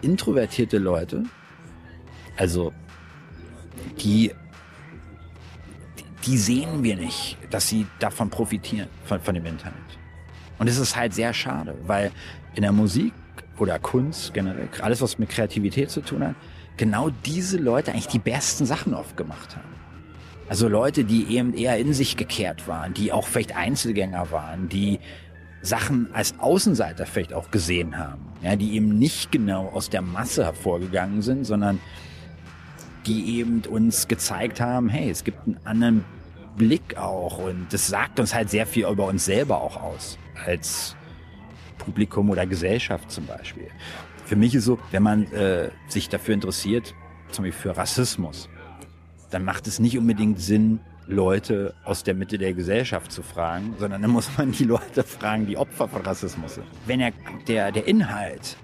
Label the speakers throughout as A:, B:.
A: introvertierte Leute, also die, die sehen wir nicht, dass sie davon profitieren, von, von dem Internet. Und es ist halt sehr schade, weil in der Musik oder Kunst generell, alles was mit Kreativität zu tun hat, genau diese Leute eigentlich die besten Sachen oft gemacht haben. Also Leute, die eben eher in sich gekehrt waren, die auch vielleicht Einzelgänger waren, die Sachen als Außenseiter vielleicht auch gesehen haben, ja, die eben nicht genau aus der Masse hervorgegangen sind, sondern die eben uns gezeigt haben, hey, es gibt einen anderen Blick auch und das sagt uns halt sehr viel über uns selber auch aus, als Publikum oder Gesellschaft zum Beispiel. Für mich ist so, wenn man äh, sich dafür interessiert, zum Beispiel für Rassismus, dann macht es nicht unbedingt Sinn, Leute aus der Mitte der Gesellschaft zu fragen, sondern dann muss man die Leute fragen, die Opfer von Rassismus sind. Wenn er, der, der Inhalt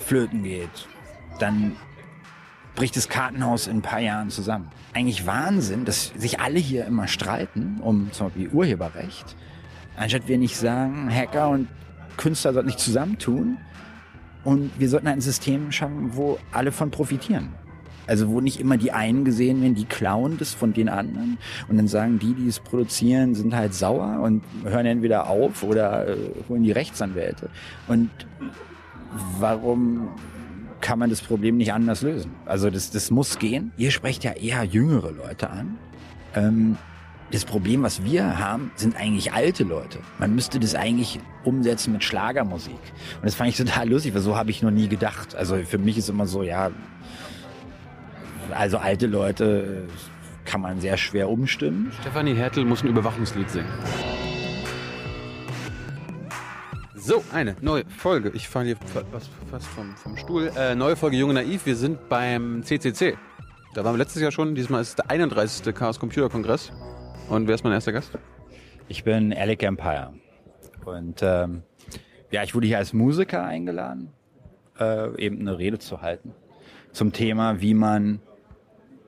A: flöten geht, dann bricht das Kartenhaus in ein paar Jahren zusammen. Eigentlich Wahnsinn, dass sich alle hier immer streiten um zum Beispiel Urheberrecht, anstatt wir nicht sagen, Hacker und Künstler sollten nicht zusammentun und wir sollten ein System schaffen, wo alle von profitieren. Also wo nicht immer die einen gesehen werden, die klauen das von den anderen und dann sagen die, die es produzieren, sind halt sauer und hören entweder auf oder äh, holen die Rechtsanwälte. Und warum kann man das Problem nicht anders lösen? Also das, das muss gehen. Ihr sprecht ja eher jüngere Leute an. Ähm, das Problem, was wir haben, sind eigentlich alte Leute. Man müsste das eigentlich umsetzen mit Schlagermusik. Und das fand ich total lustig, weil so habe ich noch nie gedacht. Also für mich ist immer so, ja, also alte Leute kann man sehr schwer umstimmen.
B: Stefanie Hertel muss ein Überwachungslied singen. So, eine neue Folge. Ich falle hier fast, fast vom, vom Stuhl. Äh, neue Folge Junge Naiv. Wir sind beim CCC. Da waren wir letztes Jahr schon. Diesmal ist es der 31. Chaos Computer Kongress. Und wer ist mein erster Gast?
A: Ich bin Alec Empire. Und ähm, ja, ich wurde hier als Musiker eingeladen, äh, eben eine Rede zu halten zum Thema, wie man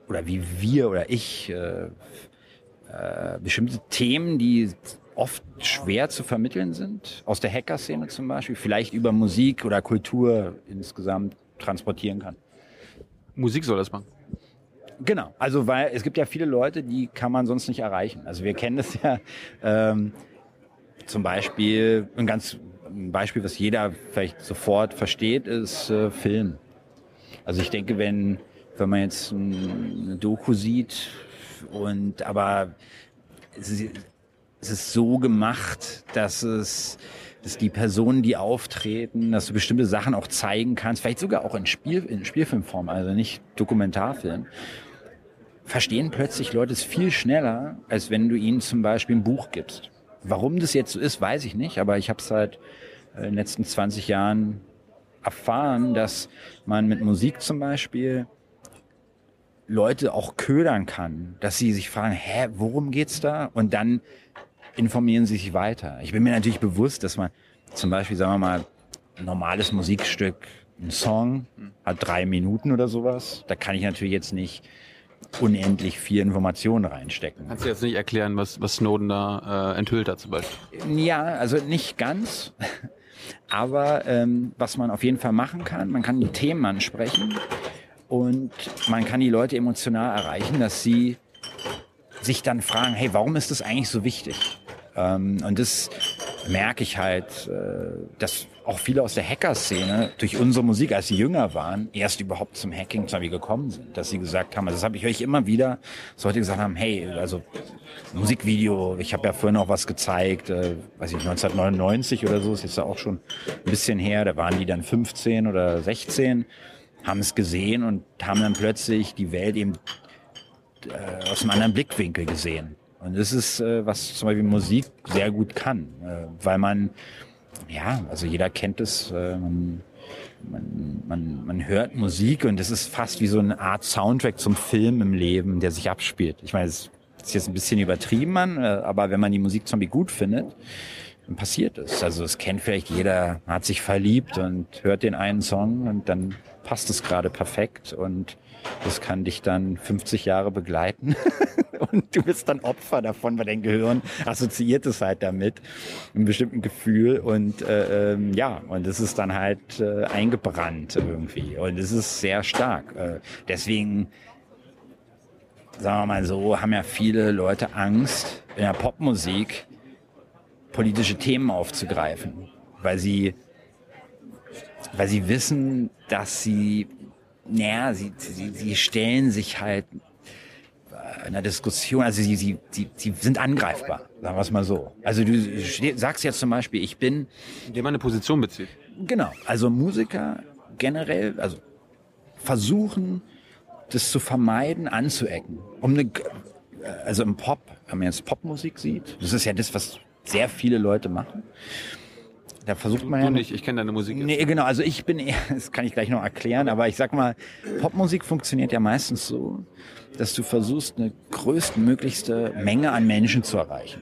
A: oder wie wir oder ich äh, äh, bestimmte Themen, die oft schwer zu vermitteln sind, aus der Hacker-Szene zum Beispiel, vielleicht über Musik oder Kultur insgesamt transportieren kann.
B: Musik soll das machen.
A: Genau, also weil es gibt ja viele Leute, die kann man sonst nicht erreichen. Also wir kennen das ja ähm, zum Beispiel, ein ganz ein Beispiel, was jeder vielleicht sofort versteht, ist äh, Film. Also ich denke, wenn wenn man jetzt eine Doku sieht und aber es ist, so gemacht, dass es dass die Personen, die auftreten, dass du bestimmte Sachen auch zeigen kannst, vielleicht sogar auch in, Spiel, in Spielfilmform, also nicht Dokumentarfilm, verstehen plötzlich Leute es viel schneller, als wenn du ihnen zum Beispiel ein Buch gibst. Warum das jetzt so ist, weiß ich nicht, aber ich habe es seit äh, den letzten 20 Jahren erfahren, dass man mit Musik zum Beispiel Leute auch ködern kann, dass sie sich fragen, hä, worum geht's da? Und dann informieren sie sich weiter. Ich bin mir natürlich bewusst, dass man zum Beispiel, sagen wir mal, ein normales Musikstück, ein Song hat drei Minuten oder sowas. Da kann ich natürlich jetzt nicht unendlich viel Informationen reinstecken.
B: Kannst du jetzt nicht erklären, was, was Snowden da äh, enthüllt hat zum Beispiel?
A: Ja, also nicht ganz. Aber ähm, was man auf jeden Fall machen kann, man kann die Themen ansprechen und man kann die Leute emotional erreichen, dass sie sich dann fragen, hey, warum ist das eigentlich so wichtig? Ähm, und das merke ich halt, äh, dass auch viele aus der Hacker-Szene durch unsere Musik, als sie jünger waren, erst überhaupt zum Hacking zum gekommen sind. Dass sie gesagt haben, also das habe ich euch immer wieder, dass Leute gesagt haben, hey, also Musikvideo, ich habe ja vorhin noch was gezeigt, äh, weiß ich, 1999 oder so, ist jetzt auch schon ein bisschen her, da waren die dann 15 oder 16 haben es gesehen und haben dann plötzlich die Welt eben äh, aus einem anderen Blickwinkel gesehen. Und das ist, äh, was zum Beispiel Musik sehr gut kann, äh, weil man, ja, also jeder kennt es, äh, man, man, man, man hört Musik und es ist fast wie so eine Art Soundtrack zum Film im Leben, der sich abspielt. Ich meine, es ist jetzt ein bisschen übertrieben, man, äh, aber wenn man die Musik zum Beispiel gut findet, passiert es. Also es kennt vielleicht jeder, hat sich verliebt und hört den einen Song und dann passt es gerade perfekt und das kann dich dann 50 Jahre begleiten und du bist dann Opfer davon, weil dein Gehirn assoziiert es halt damit, einem bestimmten Gefühl und äh, ähm, ja, und es ist dann halt äh, eingebrannt irgendwie und es ist sehr stark. Äh, deswegen, sagen wir mal so, haben ja viele Leute Angst in der Popmusik politische Themen aufzugreifen, weil sie weil sie wissen, dass sie naja, sie, sie, sie stellen sich halt in der Diskussion, also sie, sie, sie, sie sind angreifbar, sagen wir es mal so. Also du sagst jetzt zum Beispiel, ich bin...
B: Indem man eine Position bezieht.
A: Genau, also Musiker generell, also versuchen, das zu vermeiden, anzuecken. Um eine, also im Pop, wenn man jetzt Popmusik sieht, das ist ja das, was sehr viele Leute machen da versucht man
B: du
A: ja.
B: nicht, ich kenne deine Musik.
A: Nee, genau, also ich bin eher, das kann ich gleich noch erklären, aber ich sag mal, Popmusik funktioniert ja meistens so, dass du versuchst, eine größtmöglichste Menge an Menschen zu erreichen.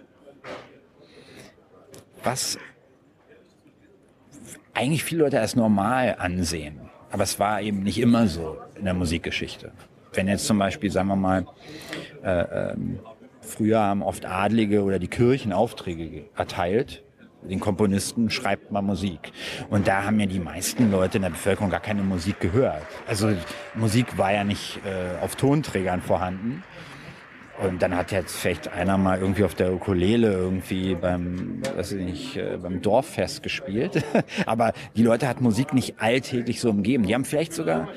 A: Was eigentlich viele Leute als normal ansehen. Aber es war eben nicht immer so in der Musikgeschichte. Wenn jetzt zum Beispiel, sagen wir mal, äh, ähm, früher haben oft Adlige oder die Kirchen Aufträge erteilt den Komponisten schreibt man Musik. Und da haben ja die meisten Leute in der Bevölkerung gar keine Musik gehört. Also Musik war ja nicht äh, auf Tonträgern vorhanden. Und dann hat jetzt vielleicht einer mal irgendwie auf der Ukulele irgendwie beim, weiß ich nicht, äh, beim Dorffest gespielt. Aber die Leute hat Musik nicht alltäglich so umgeben. Die haben vielleicht sogar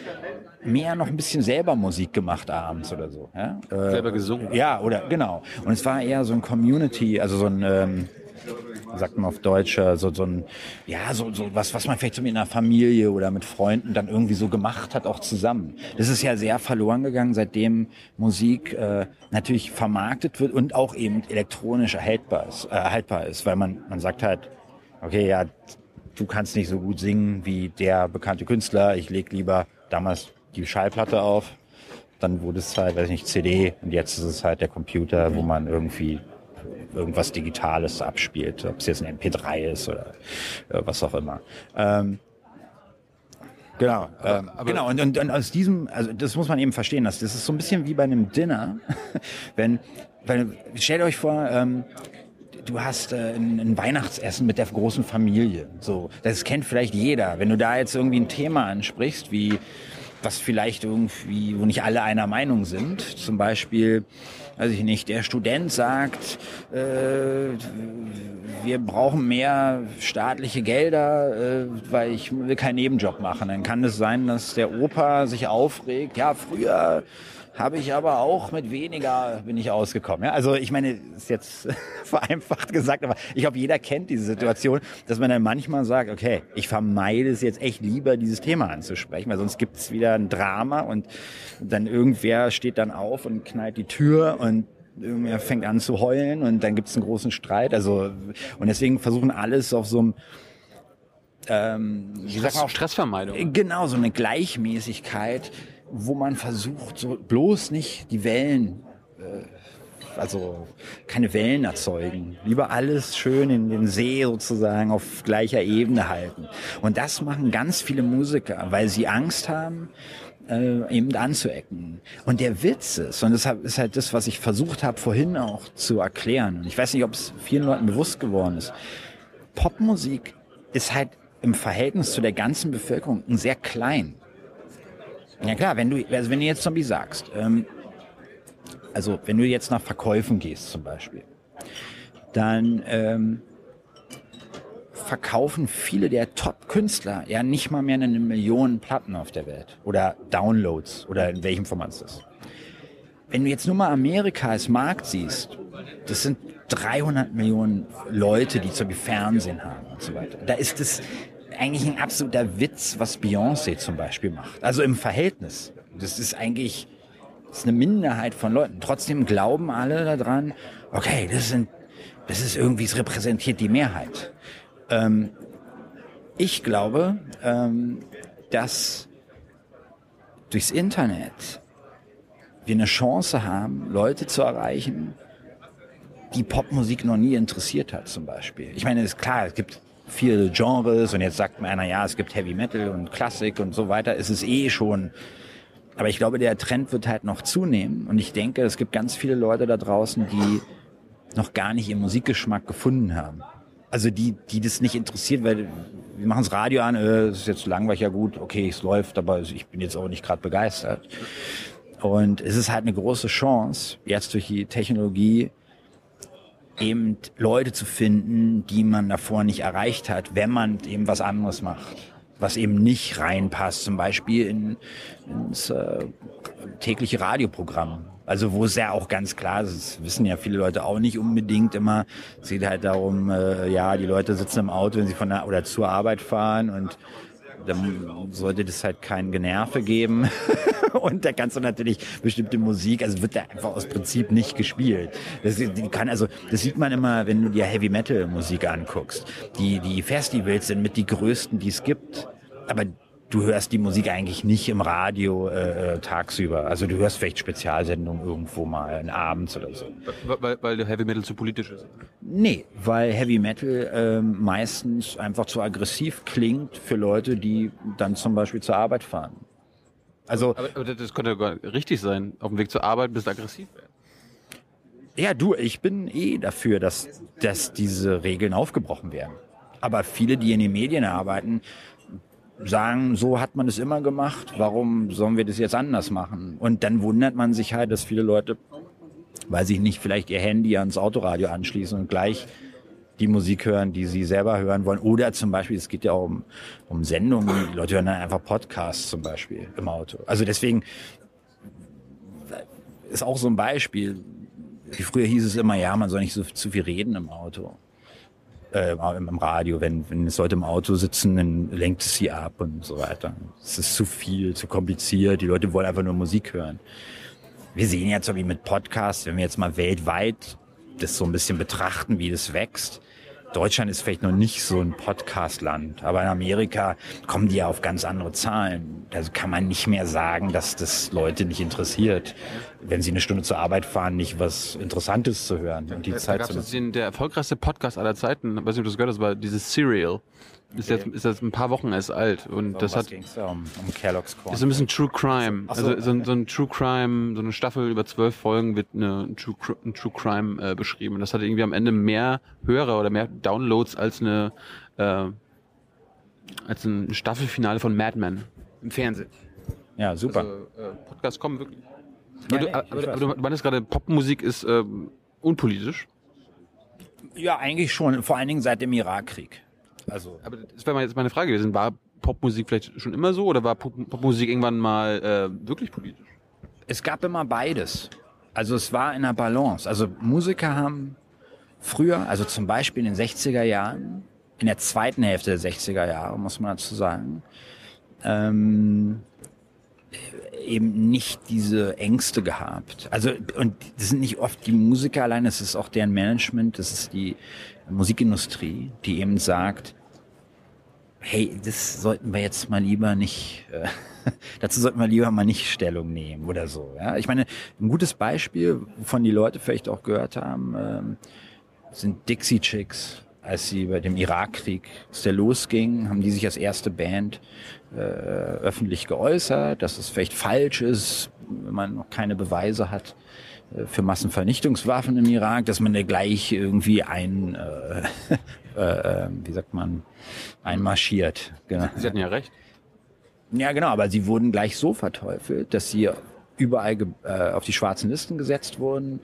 A: mehr noch ein bisschen selber Musik gemacht abends oder so. Ja?
B: Äh, selber gesungen.
A: Ja, oder genau. Und es war eher so ein Community, also so ein ähm, sagt man auf Deutsch, äh, so, so ein, ja, so, so was, was man vielleicht so mit einer Familie oder mit Freunden dann irgendwie so gemacht hat, auch zusammen. Das ist ja sehr verloren gegangen, seitdem Musik äh, natürlich vermarktet wird und auch eben elektronisch erhaltbar ist, äh, erhaltbar ist, weil man, man sagt halt, okay, ja, du kannst nicht so gut singen wie der bekannte Künstler, ich leg lieber damals die Schallplatte auf, dann wurde es halt, weiß ich nicht, CD und jetzt ist es halt der Computer, wo man irgendwie irgendwas Digitales abspielt, ob es jetzt ein MP3 ist oder äh, was auch immer. Ähm, Genau, ähm, genau. Und, und, und aus diesem, also das muss man eben verstehen, dass das ist so ein bisschen wie bei einem Dinner, wenn, wenn stellt euch vor, ähm, du hast äh, ein, ein Weihnachtsessen mit der großen Familie. So, das kennt vielleicht jeder. Wenn du da jetzt irgendwie ein Thema ansprichst, wie was vielleicht irgendwie, wo nicht alle einer Meinung sind, zum Beispiel weiß ich nicht, der Student sagt, äh, wir brauchen mehr staatliche Gelder, äh, weil ich will keinen Nebenjob machen. Dann kann es sein, dass der Opa sich aufregt, ja, früher habe ich aber auch mit weniger bin ich ausgekommen. Ja, also ich meine, ist jetzt vereinfacht gesagt, aber ich glaube, jeder kennt diese Situation, dass man dann manchmal sagt, okay, ich vermeide es jetzt echt lieber, dieses Thema anzusprechen, weil sonst gibt es wieder ein Drama und dann irgendwer steht dann auf und knallt die Tür und irgendwer fängt an zu heulen und dann gibt es einen großen Streit. Also und deswegen versuchen alles auf so einem
B: ähm, wie sagt man auch Stressvermeidung.
A: Genau, so eine Gleichmäßigkeit wo man versucht, so bloß nicht die Wellen, äh, also keine Wellen erzeugen. Lieber alles schön in den See sozusagen auf gleicher Ebene halten. Und das machen ganz viele Musiker, weil sie Angst haben, äh, eben anzuecken. Und der Witz ist, und das ist halt das, was ich versucht habe vorhin auch zu erklären, und ich weiß nicht, ob es vielen Leuten bewusst geworden ist, Popmusik ist halt im Verhältnis zu der ganzen Bevölkerung sehr klein. Ja klar, wenn du, also wenn du jetzt Zombie sagst, ähm, also wenn du jetzt nach Verkäufen gehst zum Beispiel, dann ähm, verkaufen viele der Top-Künstler ja nicht mal mehr eine Million Platten auf der Welt oder Downloads oder in welchem Format es ist. Wenn du jetzt nur mal Amerika als Markt siehst, das sind 300 Millionen Leute, die zum Fernsehen haben und so weiter. Da ist es eigentlich ein absoluter Witz, was Beyoncé zum Beispiel macht. Also im Verhältnis. Das ist eigentlich das ist eine Minderheit von Leuten. Trotzdem glauben alle daran, okay, das sind, das ist irgendwie, es repräsentiert die Mehrheit. Ähm, ich glaube, ähm, dass durchs Internet wir eine Chance haben, Leute zu erreichen, die Popmusik noch nie interessiert hat zum Beispiel. Ich meine, ist klar, es gibt viele Genres und jetzt sagt mir einer, ja, es gibt Heavy Metal und Klassik und so weiter. Es ist eh schon. Aber ich glaube, der Trend wird halt noch zunehmen und ich denke, es gibt ganz viele Leute da draußen, die noch gar nicht ihren Musikgeschmack gefunden haben. Also die, die das nicht interessiert, weil wir machen das Radio an, äh, es ist jetzt langweilig, ja gut, okay, es läuft, aber ich bin jetzt auch nicht gerade begeistert. Und es ist halt eine große Chance, jetzt durch die Technologie eben Leute zu finden, die man davor nicht erreicht hat, wenn man eben was anderes macht, was eben nicht reinpasst, zum Beispiel in, ins äh, tägliche Radioprogramm. Also wo es ja auch ganz klar ist, das wissen ja viele Leute auch nicht unbedingt immer. Es geht halt darum, äh, ja, die Leute sitzen im Auto, wenn sie von der oder zur Arbeit fahren und dann sollte das halt kein Generve geben. und da kannst du natürlich bestimmte Musik, also wird da einfach aus Prinzip nicht gespielt. Das, kann also, das sieht man immer, wenn du dir Heavy Metal Musik anguckst. Die, die Festivals sind mit die größten, die es gibt. Aber du hörst die Musik eigentlich nicht im Radio äh, äh, tagsüber. Also du hörst vielleicht Spezialsendungen irgendwo mal abends oder so.
B: Weil, weil der Heavy Metal zu politisch ist?
A: Nee, weil Heavy Metal äh, meistens einfach zu aggressiv klingt für Leute, die dann zum Beispiel zur Arbeit fahren.
B: Also, aber, aber das könnte gar richtig sein. Auf dem Weg zur Arbeit bist du aggressiv.
A: Ja, du, ich bin eh dafür, dass, dass diese Regeln aufgebrochen werden. Aber viele, die in den Medien arbeiten, sagen, so hat man es immer gemacht, warum sollen wir das jetzt anders machen? Und dann wundert man sich halt, dass viele Leute, weil sie nicht vielleicht ihr Handy ans Autoradio anschließen und gleich die Musik hören, die sie selber hören wollen. Oder zum Beispiel, es geht ja auch um, um Sendungen, die Leute hören dann einfach Podcasts zum Beispiel im Auto. Also deswegen ist auch so ein Beispiel. Wie früher hieß es immer, ja, man soll nicht so zu viel reden im Auto äh, im Radio, wenn, wenn es Leute im Auto sitzen, dann lenkt es sie ab und so weiter. Es ist zu viel, zu kompliziert, die Leute wollen einfach nur Musik hören. Wir sehen jetzt so wie mit Podcasts, wenn wir jetzt mal weltweit das so ein bisschen betrachten, wie das wächst, Deutschland ist vielleicht noch nicht so ein Podcast-Land, aber in Amerika kommen die ja auf ganz andere Zahlen. Da kann man nicht mehr sagen, dass das Leute nicht interessiert, wenn sie eine Stunde zur Arbeit fahren, nicht was Interessantes zu hören und die
B: da,
A: Zeit
B: da zu den, Der erfolgreichste Podcast aller Zeiten, weiß nicht, ob du das gehört hast, war dieses Serial. Ist jetzt, ist jetzt ein paar Wochen erst alt und so, das hat
A: da um, um Kellogg's Corn.
B: ist ein bisschen True Crime. So, also so, so, ein True Crime, so eine Staffel über zwölf Folgen wird eine, ein, True, ein True Crime äh, beschrieben. Und das hat irgendwie am Ende mehr Hörer oder mehr Downloads als eine äh, als ein Staffelfinale von Mad Men im Fernsehen.
A: Ja, super. Also,
B: äh, Podcasts kommen wirklich. Ja, aber, nee, du, aber, aber du meinst gerade, Popmusik ist äh, unpolitisch?
A: Ja, eigentlich schon. Vor allen Dingen seit dem Irakkrieg.
B: Also. Aber das wäre jetzt meine Frage gewesen. War Popmusik vielleicht schon immer so oder war Popmusik irgendwann mal äh, wirklich politisch?
A: Es gab immer beides. Also es war in der Balance. Also Musiker haben früher, also zum Beispiel in den 60er Jahren, in der zweiten Hälfte der 60er Jahre, muss man dazu sagen, ähm, eben nicht diese Ängste gehabt. Also, und das sind nicht oft die Musiker allein, das ist auch deren Management, das ist die Musikindustrie, die eben sagt, hey, das sollten wir jetzt mal lieber nicht, äh, dazu sollten wir lieber mal nicht Stellung nehmen oder so. Ja? Ich meine, ein gutes Beispiel, wovon die Leute vielleicht auch gehört haben, ähm, sind Dixie Chicks. Als sie bei dem Irakkrieg, als der losging, haben die sich als erste Band äh, öffentlich geäußert, dass es vielleicht falsch ist, wenn man noch keine Beweise hat äh, für Massenvernichtungswaffen im Irak, dass man da gleich irgendwie ein, äh, äh, wie sagt man, einmarschiert.
B: Genau. Sie hatten ja recht.
A: Ja, genau, aber sie wurden gleich so verteufelt, dass sie überall äh, auf die schwarzen Listen gesetzt wurden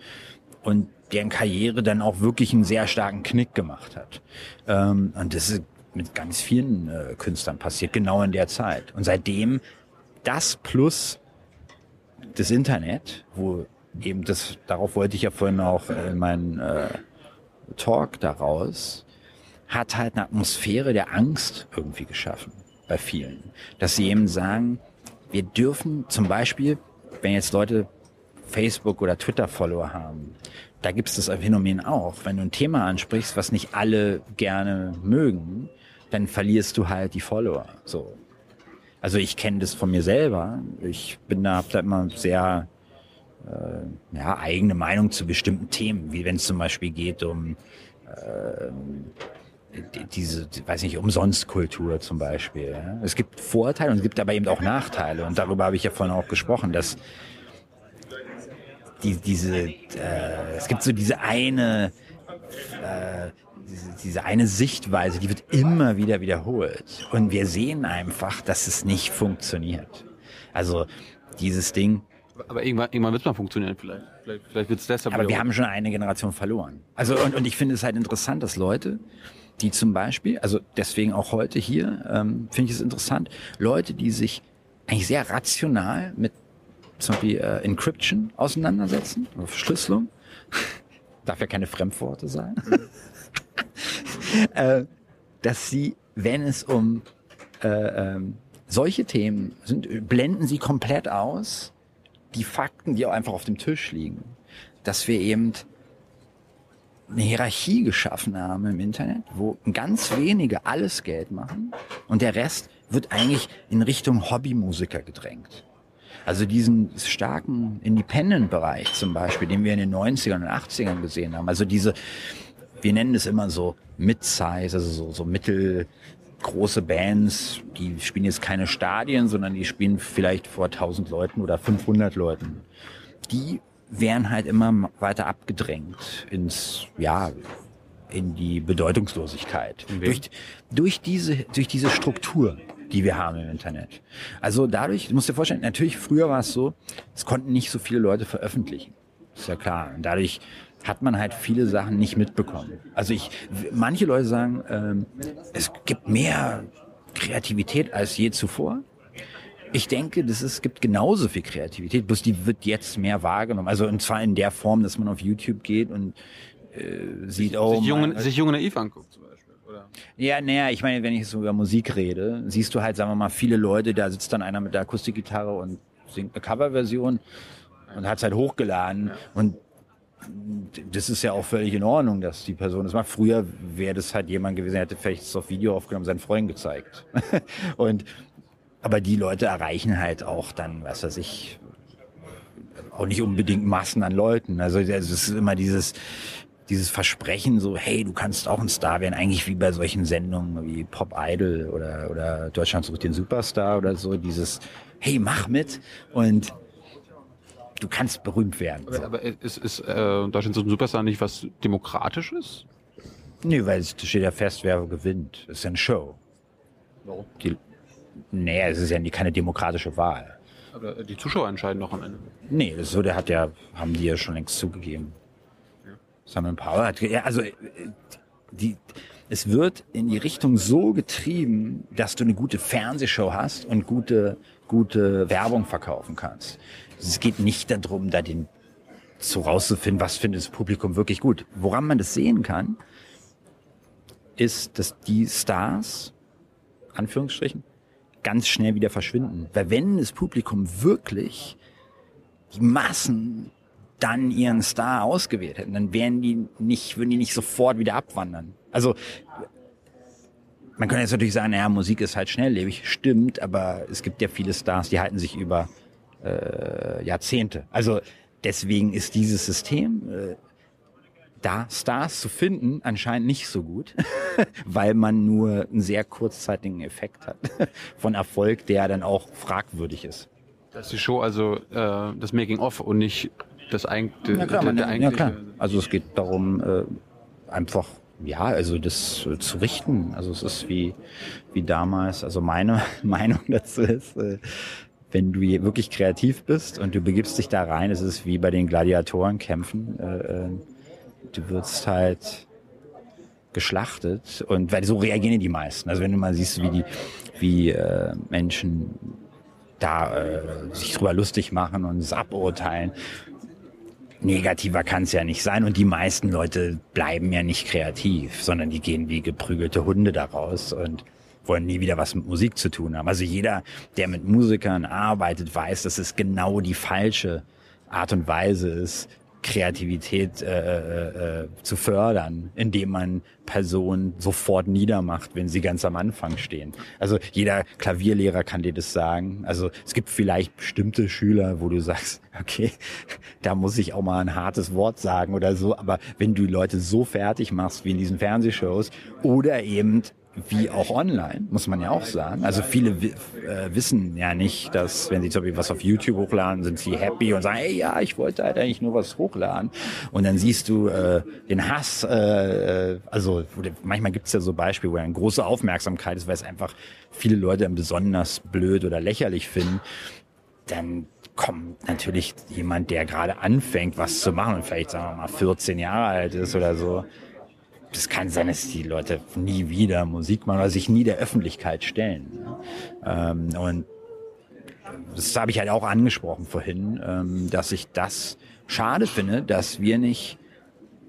A: und deren Karriere dann auch wirklich einen sehr starken Knick gemacht hat. Ähm, und das ist mit ganz vielen äh, Künstlern passiert, genau in der Zeit. Und seitdem das plus das Internet, wo eben das, darauf wollte ich ja vorhin auch in meinen äh, Talk daraus, hat halt eine Atmosphäre der Angst irgendwie geschaffen bei vielen. Dass sie eben sagen, wir dürfen zum Beispiel, wenn jetzt Leute Facebook oder Twitter-Follower haben, da gibt es das Phänomen auch. Wenn du ein Thema ansprichst, was nicht alle gerne mögen, dann verlierst du halt die Follower. So. Also ich kenne das von mir selber. Ich bin da, hab da immer sehr äh, ja, eigene Meinung zu bestimmten Themen, wie wenn es zum Beispiel geht um äh, diese, weiß nicht, Umsonstkultur zum Beispiel. Es gibt Vorteile und es gibt aber eben auch Nachteile. Und darüber habe ich ja vorhin auch gesprochen, dass die, diese, äh, es gibt so diese eine, äh, diese, diese eine Sichtweise, die wird immer wieder wiederholt. Und wir sehen einfach, dass es nicht funktioniert. Also dieses Ding,
B: aber irgendwann, irgendwann wird es mal funktionieren, vielleicht. Vielleicht, vielleicht wird es deshalb.
A: Aber wir haben schon eine Generation verloren. Also und, und ich finde es halt interessant, dass Leute, die zum Beispiel, also deswegen auch heute hier, ähm, finde ich es interessant, Leute, die sich eigentlich sehr rational mit zum Beispiel äh, Encryption auseinandersetzen, Verschlüsselung, darf ja keine Fremdworte sein, äh, dass sie, wenn es um äh, ähm, solche Themen sind, blenden sie komplett aus die Fakten, die auch einfach auf dem Tisch liegen, dass wir eben eine Hierarchie geschaffen haben im Internet, wo ganz wenige alles Geld machen und der Rest wird eigentlich in Richtung Hobbymusiker gedrängt. Also diesen starken Independent-Bereich zum Beispiel, den wir in den 90ern und 80ern gesehen haben. Also diese, wir nennen es immer so Mid-Size, also so, so mittelgroße Bands, die spielen jetzt keine Stadien, sondern die spielen vielleicht vor 1000 Leuten oder 500 Leuten. Die werden halt immer weiter abgedrängt ins, ja, in die Bedeutungslosigkeit. Durch, durch diese, durch diese Struktur, die wir haben im Internet. Also dadurch, du musst dir vorstellen, natürlich früher war es so, es konnten nicht so viele Leute veröffentlichen. Ist ja klar. Und dadurch hat man halt viele Sachen nicht mitbekommen. Also ich, manche Leute sagen, ähm, es gibt mehr Kreativität als je zuvor. Ich denke, das ist, es gibt genauso viel Kreativität, bloß die wird jetzt mehr wahrgenommen. Also und zwar in der Form, dass man auf YouTube geht und äh, sieht, oh,
B: sich, jung, sich junge naiv anguckt zum Beispiel. Oder?
A: Ja, naja, ich meine, wenn ich so über Musik rede, siehst du halt, sagen wir mal, viele Leute, da sitzt dann einer mit der Akustikgitarre und singt eine Coverversion und hat es halt hochgeladen ja. und das ist ja auch völlig in Ordnung, dass die Person das macht. Früher wäre das halt jemand gewesen, der hätte vielleicht das auf Video aufgenommen, seinen Freunden gezeigt. und aber die Leute erreichen halt auch dann, was weiß ich, auch nicht unbedingt Massen an Leuten. Also es ist immer dieses, dieses Versprechen so, hey, du kannst auch ein Star werden, eigentlich wie bei solchen Sendungen wie Pop Idol oder, oder Deutschland sucht den Superstar oder so, dieses, hey, mach mit und du kannst berühmt werden.
B: So. Aber ist, ist äh, Deutschland sucht den Superstar nicht was Demokratisches?
A: Nee, weil es steht ja fest, wer gewinnt. Das ist ja eine Show. Warum? Die, Nee, es ist ja keine demokratische Wahl.
B: Aber die Zuschauer entscheiden doch am Ende.
A: Nee, das so, der hat ja, haben die ja schon längst zugegeben. Ja. Simon Power hat, ja, also, die, es wird in die Richtung so getrieben, dass du eine gute Fernsehshow hast und gute, gute Werbung verkaufen kannst. Es geht nicht darum, da den, so rauszufinden, was findet das Publikum wirklich gut. Woran man das sehen kann, ist, dass die Stars, Anführungsstrichen, ganz schnell wieder verschwinden. Weil wenn das Publikum wirklich die Massen dann ihren Star ausgewählt hätten, dann wären die nicht, würden die nicht sofort wieder abwandern. Also man könnte jetzt natürlich sagen, naja, Musik ist halt schnelllebig, stimmt, aber es gibt ja viele Stars, die halten sich über äh, Jahrzehnte. Also deswegen ist dieses System äh, da Stars zu finden anscheinend nicht so gut, weil man nur einen sehr kurzzeitigen Effekt hat von Erfolg, der dann auch fragwürdig ist.
B: Das ist die Show also äh, das Making-of und nicht das eigentliche. Ja,
A: klar, man, ja, klar. Also es geht darum, äh, einfach ja, also das zu richten. Also es ist wie, wie damals, also meine Meinung dazu ist, äh, wenn du wirklich kreativ bist und du begibst dich da rein, ist es wie bei den Gladiatorenkämpfen. Äh, äh du wirst halt geschlachtet und weil so reagieren die meisten. Also wenn du mal siehst, wie die, wie äh, Menschen da äh, sich drüber lustig machen und es aburteilen. Negativer kann es ja nicht sein und die meisten Leute bleiben ja nicht kreativ, sondern die gehen wie geprügelte Hunde daraus und wollen nie wieder was mit Musik zu tun haben. Also jeder, der mit Musikern arbeitet, weiß, dass es genau die falsche Art und Weise ist, Kreativität äh, äh, zu fördern, indem man Personen sofort niedermacht, wenn sie ganz am Anfang stehen. Also jeder Klavierlehrer kann dir das sagen. Also es gibt vielleicht bestimmte Schüler, wo du sagst, okay, da muss ich auch mal ein hartes Wort sagen oder so. Aber wenn du Leute so fertig machst wie in diesen Fernsehshows oder eben wie auch online, muss man ja auch sagen. Also viele äh, wissen ja nicht, dass wenn sie zum Beispiel was auf YouTube hochladen, sind sie happy und sagen, ey, ja, ich wollte halt eigentlich nur was hochladen. Und dann siehst du äh, den Hass, äh, äh also manchmal gibt es ja so Beispiele, wo eine große Aufmerksamkeit ist, weil es einfach viele Leute besonders blöd oder lächerlich finden. Dann kommt natürlich jemand, der gerade anfängt, was zu machen und vielleicht, sagen wir mal, 14 Jahre alt ist oder so, das kann sein, dass die Leute nie wieder Musik machen oder sich nie der Öffentlichkeit stellen. Ähm, und das habe ich halt auch angesprochen vorhin, ähm, dass ich das schade finde, dass wir nicht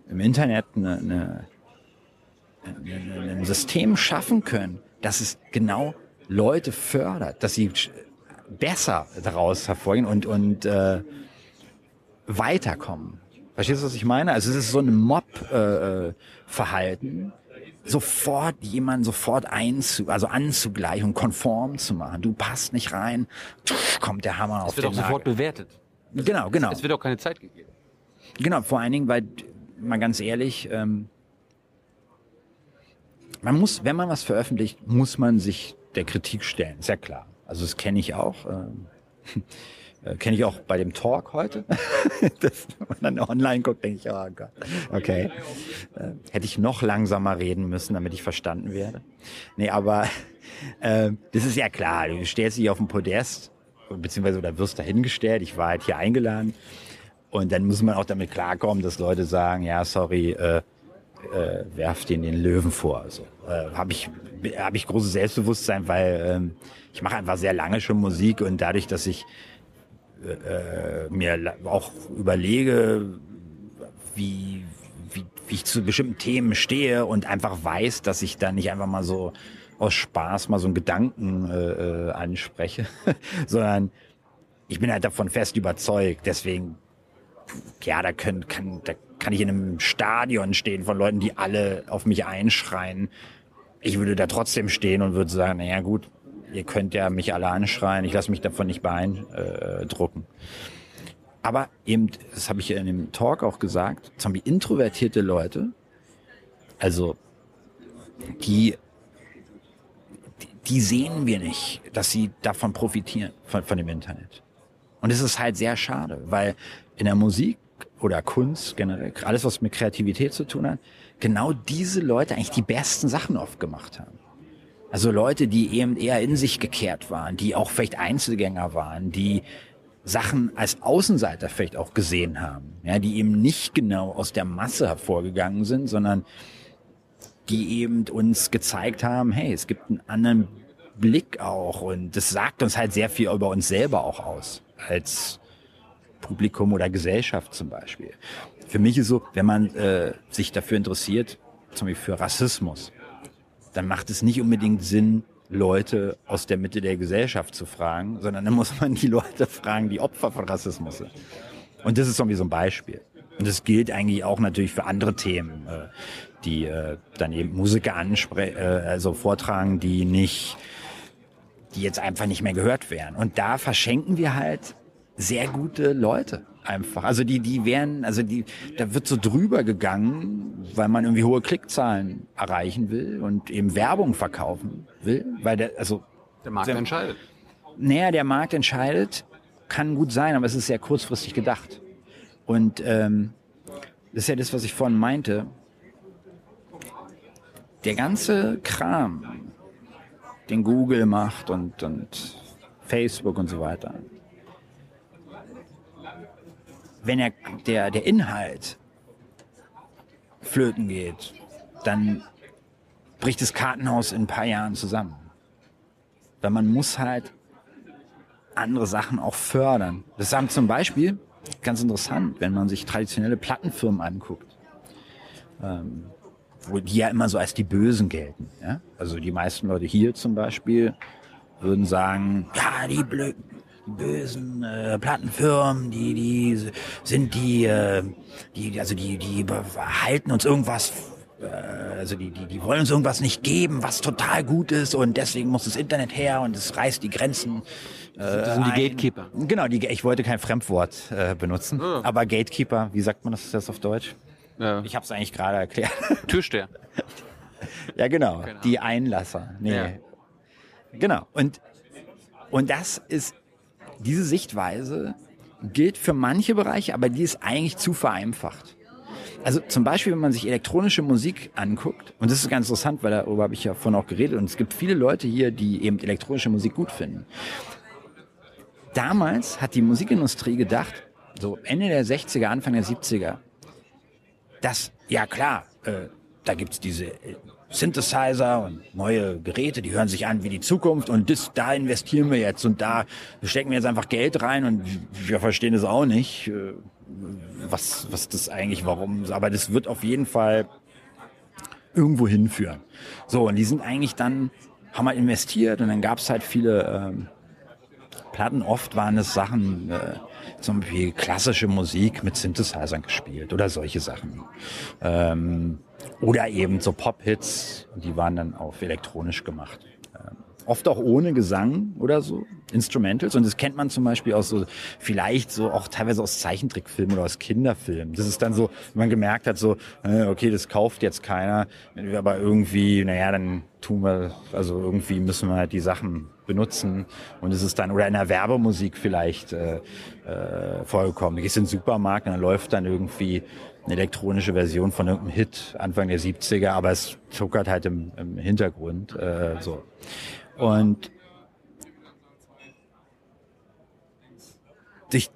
A: im Internet eine, eine, ein System schaffen können, dass es genau Leute fördert, dass sie besser daraus hervorgehen und, und äh, weiterkommen. Verstehst du, was ich meine? Also es ist so ein Mob-Verhalten, äh, sofort jemanden sofort einzu, also anzugleichen und konform zu machen. Du passt nicht rein, kommt der Hammer auf den
B: Es wird auch sofort bewertet.
A: Genau, genau.
B: Es wird auch keine Zeit gegeben.
A: Genau, vor allen Dingen, weil, mal ganz ehrlich, ähm, man muss, wenn man was veröffentlicht, muss man sich der Kritik stellen, ist ja klar. Also das kenne ich auch. Ähm, äh, Kenne ich auch bei dem Talk heute. das, wenn man dann online guckt, denke ich, oh Gott, okay. Äh, hätte ich noch langsamer reden müssen, damit ich verstanden werde. Nee, aber äh, das ist ja klar. Du stellst dich auf den Podest, beziehungsweise oder wirst dahingestellt. Ich war halt hier eingeladen. Und dann muss man auch damit klarkommen, dass Leute sagen, ja, sorry, äh, äh, werft den den Löwen vor. Also, äh, habe ich, hab ich großes Selbstbewusstsein, weil ähm, ich mache einfach sehr lange schon Musik und dadurch, dass ich äh, mir auch überlege, wie, wie, wie ich zu bestimmten Themen stehe und einfach weiß, dass ich da nicht einfach mal so aus Spaß mal so einen Gedanken äh, äh anspreche, sondern ich bin halt davon fest überzeugt. Deswegen, ja, da, können, kann, da kann ich in einem Stadion stehen von Leuten, die alle auf mich einschreien. Ich würde da trotzdem stehen und würde sagen, naja gut, ihr könnt ja mich alle anschreien, ich lasse mich davon nicht beeindrucken. Aber eben, das habe ich in dem Talk auch gesagt, Beispiel introvertierte Leute, also die, die sehen wir nicht, dass sie davon profitieren, von, von dem Internet. Und es ist halt sehr schade, weil in der Musik oder Kunst generell, alles was mit Kreativität zu tun hat, genau diese Leute eigentlich die besten Sachen oft gemacht haben. Also Leute, die eben eher in sich gekehrt waren, die auch vielleicht Einzelgänger waren, die Sachen als Außenseiter vielleicht auch gesehen haben, ja, die eben nicht genau aus der Masse hervorgegangen sind, sondern die eben uns gezeigt haben, hey, es gibt einen anderen Blick auch und das sagt uns halt sehr viel über uns selber auch aus, als Publikum oder Gesellschaft zum Beispiel. Für mich ist so, wenn man äh, sich dafür interessiert, zum Beispiel für Rassismus, dann macht es nicht unbedingt Sinn, Leute aus der Mitte der Gesellschaft zu fragen, sondern dann muss man die Leute fragen, die Opfer von Rassismus sind. Und das ist irgendwie so ein Beispiel. Und das gilt eigentlich auch natürlich für andere Themen, äh, die äh, dann eben Musiker ansprechen, äh, also vortragen, die nicht, die jetzt einfach nicht mehr gehört werden. Und da verschenken wir halt sehr gute Leute einfach. Also die, die wären, also die, da wird so drüber gegangen, weil man irgendwie hohe Klickzahlen erreichen will und eben Werbung verkaufen will, weil der, also.
B: Der Markt der, entscheidet.
A: Naja, der Markt entscheidet, kann gut sein, aber es ist sehr kurzfristig gedacht. Und ähm, das ist ja das, was ich vorhin meinte. Der ganze Kram, den Google macht und, und Facebook und so weiter, wenn er, der, der Inhalt flöten geht, dann bricht das Kartenhaus in ein paar Jahren zusammen. Weil man muss halt andere Sachen auch fördern. Das haben zum Beispiel, ganz interessant, wenn man sich traditionelle Plattenfirmen anguckt, ähm, wo die ja immer so als die Bösen gelten. Ja? Also die meisten Leute hier zum Beispiel würden sagen, ja, die blöden, bösen äh, Plattenfirmen, die, die sind die, äh, die, also die, die halten uns irgendwas äh, also die, die, die wollen uns irgendwas nicht geben, was total gut ist und deswegen muss das Internet her und es reißt die Grenzen.
B: Äh, das sind die Gatekeeper.
A: Genau, die, ich wollte kein Fremdwort äh, benutzen, oh. aber Gatekeeper, wie sagt man das, das auf Deutsch? Ja. Ich habe es eigentlich gerade erklärt.
B: Türsteher.
A: ja, genau. genau. Die Einlasser. Nee. Ja. Genau. Und, und das ist, diese Sichtweise gilt für manche Bereiche, aber die ist eigentlich zu vereinfacht. Also zum Beispiel, wenn man sich elektronische Musik anguckt, und das ist ganz interessant, weil darüber habe ich ja vorhin auch geredet, und es gibt viele Leute hier, die eben elektronische Musik gut finden. Damals hat die Musikindustrie gedacht, so Ende der 60er, Anfang der 70er, dass, ja klar, äh, da gibt's diese äh, Synthesizer und neue Geräte, die hören sich an wie die Zukunft und das, da investieren wir jetzt und da stecken wir jetzt einfach Geld rein und wir verstehen es auch nicht, äh, was, was das eigentlich, warum, aber das wird auf jeden Fall irgendwo hinführen. So, und die sind eigentlich dann, haben halt investiert und dann gab's halt viele ähm, Platten. Oft waren es Sachen, äh, zum Beispiel klassische Musik mit Synthesizern gespielt oder solche Sachen. Ähm, oder eben so Pop-Hits, die waren dann auf elektronisch gemacht. Ähm, oft auch ohne Gesang oder so, Instrumentals. Und das kennt man zum Beispiel aus so, vielleicht so auch teilweise aus Zeichentrickfilmen oder aus Kinderfilmen. Das ist dann so, wenn man gemerkt hat, so, äh, okay, das kauft jetzt keiner, aber irgendwie, naja, dann tun wir, also irgendwie müssen wir halt die Sachen benutzen und es ist dann, oder in der Werbemusik vielleicht äh, äh, vorgekommen. Du gehst in den Supermarkt und dann läuft dann irgendwie eine elektronische Version von irgendeinem Hit Anfang der 70er, aber es zuckert halt im, im Hintergrund. Äh, so. Und ich,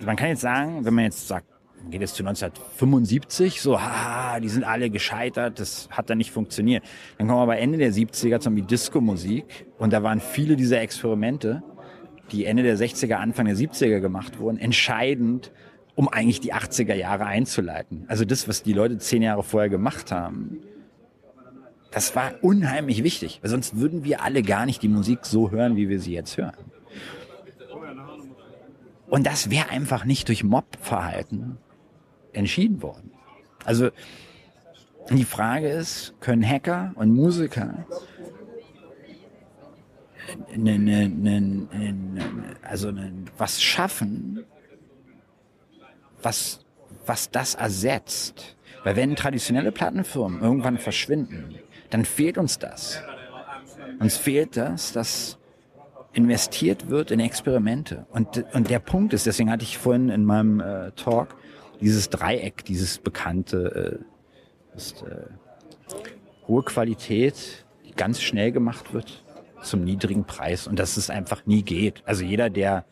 A: man kann jetzt sagen, wenn man jetzt sagt, geht jetzt zu 1975, so, haha, die sind alle gescheitert, das hat dann nicht funktioniert. Dann kommen wir aber Ende der 70er zum Disco-Musik und da waren viele dieser Experimente, die Ende der 60er, Anfang der 70er gemacht wurden, entscheidend, um eigentlich die 80er Jahre einzuleiten. Also das, was die Leute zehn Jahre vorher gemacht haben, das war unheimlich wichtig, weil sonst würden wir alle gar nicht die Musik so hören, wie wir sie jetzt hören. Und das wäre einfach nicht durch Mob-Verhalten entschieden worden. Also die Frage ist, können Hacker und Musiker ne, ne, ne, also was schaffen, was, was das ersetzt? Weil wenn traditionelle Plattenfirmen irgendwann verschwinden, dann fehlt uns das. Uns fehlt das, dass investiert wird in Experimente. Und, und der Punkt ist, deswegen hatte ich vorhin in meinem äh, Talk dieses Dreieck, dieses bekannte, äh, ist, äh, hohe Qualität, die ganz schnell gemacht wird zum niedrigen Preis und dass es einfach nie geht. Also jeder, der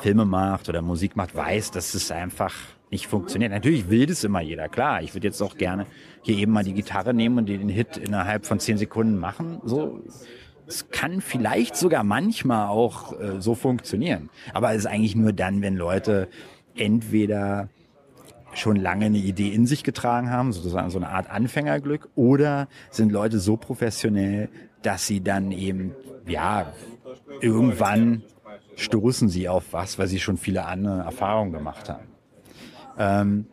A: Filme macht oder Musik macht, weiß, dass es einfach nicht funktioniert. Natürlich will das immer jeder, klar. Ich würde jetzt auch gerne hier eben mal die Gitarre nehmen und den Hit innerhalb von zehn Sekunden machen. So, es kann vielleicht sogar manchmal auch äh, so funktionieren. Aber es ist eigentlich nur dann, wenn Leute entweder schon lange eine Idee in sich getragen haben, sozusagen so eine Art Anfängerglück, oder sind Leute so professionell, dass sie dann eben, ja, irgendwann stoßen sie auf was, weil sie schon viele andere Erfahrungen gemacht haben. Ähm,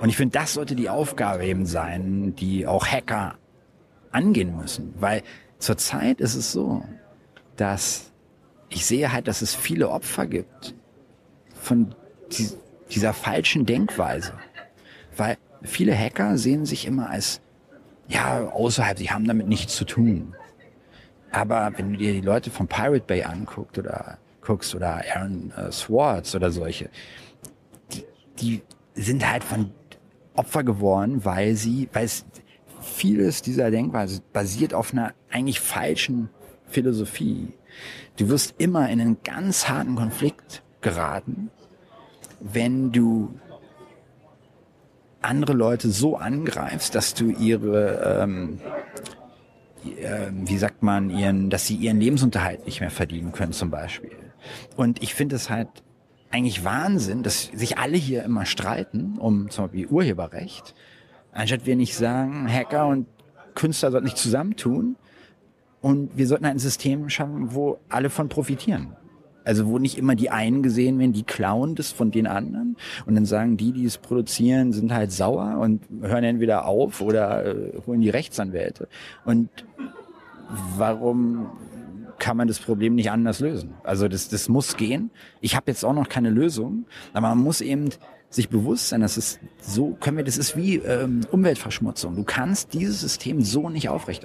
A: und ich finde, das sollte die Aufgabe eben sein, die auch Hacker angehen müssen, weil zurzeit ist es so, dass ich sehe halt, dass es viele Opfer gibt von dieser falschen Denkweise. Weil viele Hacker sehen sich immer als, ja, außerhalb, sie haben damit nichts zu tun. Aber wenn du dir die Leute von Pirate Bay anguckst oder guckst oder Aaron äh, Swartz oder solche, die, die sind halt von Opfer geworden, weil sie, weil es vieles dieser Denkweise basiert auf einer eigentlich falschen Philosophie. Du wirst immer in einen ganz harten Konflikt geraten, wenn du andere Leute so angreifst, dass du ihre, ähm, äh, wie sagt man, ihren, dass sie ihren Lebensunterhalt nicht mehr verdienen können zum Beispiel. Und ich finde es halt eigentlich Wahnsinn, dass sich alle hier immer streiten um zum Beispiel Urheberrecht, anstatt wir nicht sagen, Hacker und Künstler sollten sich zusammentun und wir sollten ein System schaffen, wo alle von profitieren. Also wo nicht immer die einen gesehen werden, die klauen das von den anderen und dann sagen die, die es produzieren, sind halt sauer und hören entweder auf oder äh, holen die Rechtsanwälte. Und warum kann man das Problem nicht anders lösen? Also das, das muss gehen. Ich habe jetzt auch noch keine Lösung, aber man muss eben sich bewusst sein, dass es so können wir, das ist wie ähm, Umweltverschmutzung. Du kannst dieses System so nicht aufrechterhalten.